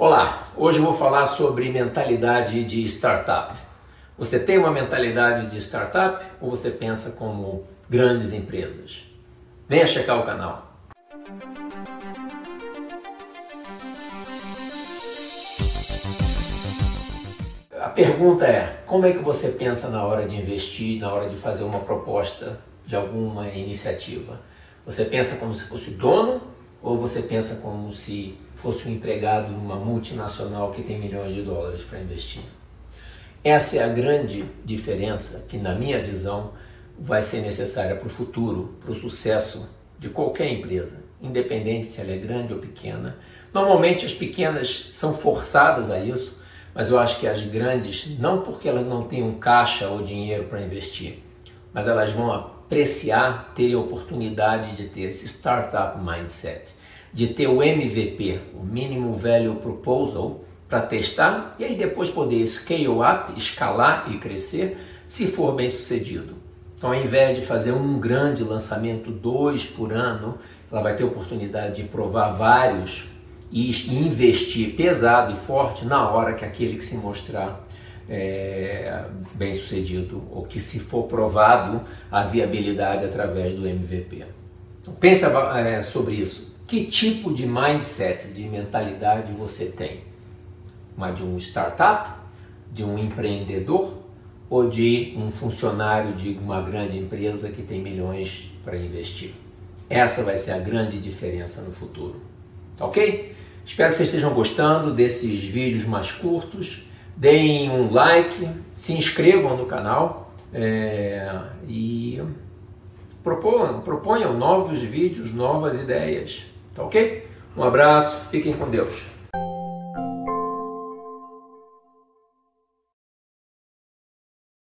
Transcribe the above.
Olá, hoje eu vou falar sobre mentalidade de startup. Você tem uma mentalidade de startup ou você pensa como grandes empresas? Venha checar o canal. A pergunta é: como é que você pensa na hora de investir, na hora de fazer uma proposta de alguma iniciativa? Você pensa como se fosse dono ou você pensa como se fosse um empregado numa multinacional que tem milhões de dólares para investir? Essa é a grande diferença que, na minha visão, vai ser necessária para o futuro, para o sucesso de qualquer empresa, independente se ela é grande ou pequena. Normalmente as pequenas são forçadas a isso, mas eu acho que as grandes, não porque elas não tenham caixa ou dinheiro para investir, mas elas vão apreciar ter a oportunidade de ter esse startup mindset, de ter o MVP, o Minimum Value Proposal, para testar e aí depois poder scale up, escalar e crescer se for bem sucedido. Então, ao invés de fazer um grande lançamento, dois por ano, ela vai ter oportunidade de provar vários e investir pesado e forte na hora que aquele que se mostrar é, bem sucedido ou que se for provado a viabilidade através do MVP. Então, pensa é, sobre isso. Que tipo de mindset, de mentalidade você tem? Uma de um startup, de um empreendedor ou de um funcionário de uma grande empresa que tem milhões para investir? Essa vai ser a grande diferença no futuro. Tá ok? Espero que vocês estejam gostando desses vídeos mais curtos deem um like, se inscrevam no canal é, e proponham, proponham novos vídeos, novas ideias. Tá ok? Um abraço, fiquem com Deus.